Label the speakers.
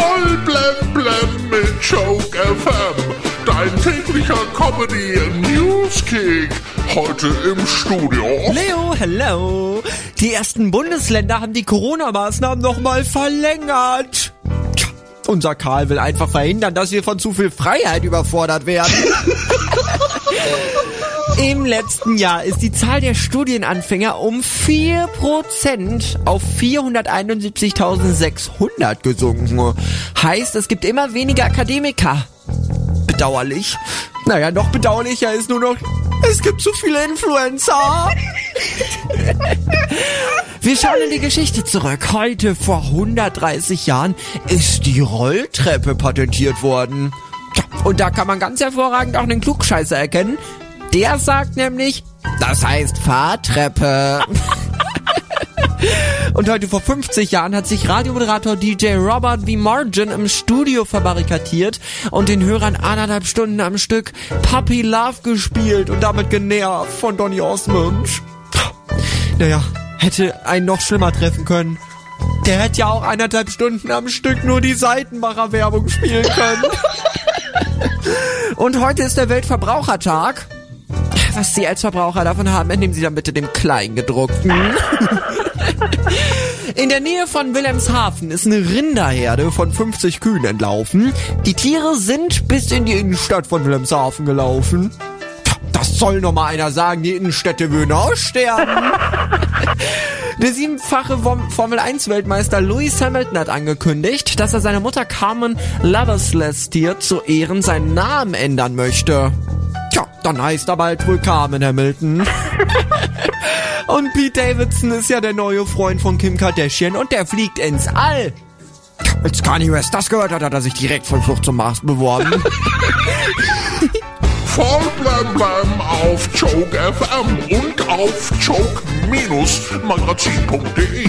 Speaker 1: Voll blem blem mit Joke FM. Dein täglicher Comedy Newskick. Heute im Studio.
Speaker 2: Leo, hello. Die ersten Bundesländer haben die Corona-Maßnahmen nochmal verlängert. Tja, unser Karl will einfach verhindern, dass wir von zu viel Freiheit überfordert werden. Im letzten Jahr ist die Zahl der Studienanfänger um 4% auf 471.600 gesunken. Heißt, es gibt immer weniger Akademiker. Bedauerlich. Naja, noch bedauerlicher ist nur noch, es gibt zu viele Influencer. Wir schauen in die Geschichte zurück. Heute vor 130 Jahren ist die Rolltreppe patentiert worden. Und da kann man ganz hervorragend auch einen Klugscheißer erkennen. Der sagt nämlich, das heißt Fahrtreppe. Und heute vor 50 Jahren hat sich Radiomoderator DJ Robert V. Margin im Studio verbarrikadiert und den Hörern anderthalb Stunden am Stück Puppy Love gespielt und damit genervt von Donny Osmond. Naja, hätte einen noch schlimmer treffen können. Der hätte ja auch eineinhalb Stunden am Stück nur die Seitenmacher-Werbung spielen können. Und heute ist der Weltverbrauchertag. Was Sie als Verbraucher davon haben, entnehmen Sie dann bitte dem Kleingedruckten. In der Nähe von Wilhelmshaven ist eine Rinderherde von 50 Kühen entlaufen. Die Tiere sind bis in die Innenstadt von Wilhelmshaven gelaufen. Das soll noch mal einer sagen, die Innenstädte würden aussterben. Der siebenfache Formel-1-Weltmeister Lewis Hamilton hat angekündigt, dass er seine Mutter Carmen Loverslestier zu Ehren seinen Namen ändern möchte. Dann heißt er bald wohl Carmen Hamilton. und Pete Davidson ist ja der neue Freund von Kim Kardashian und der fliegt ins All. Als Kanye West das gehört hat, hat er sich direkt von Flucht zum Mars beworben.
Speaker 1: Voll blem blem auf Joke FM und auf joke-magazin.de.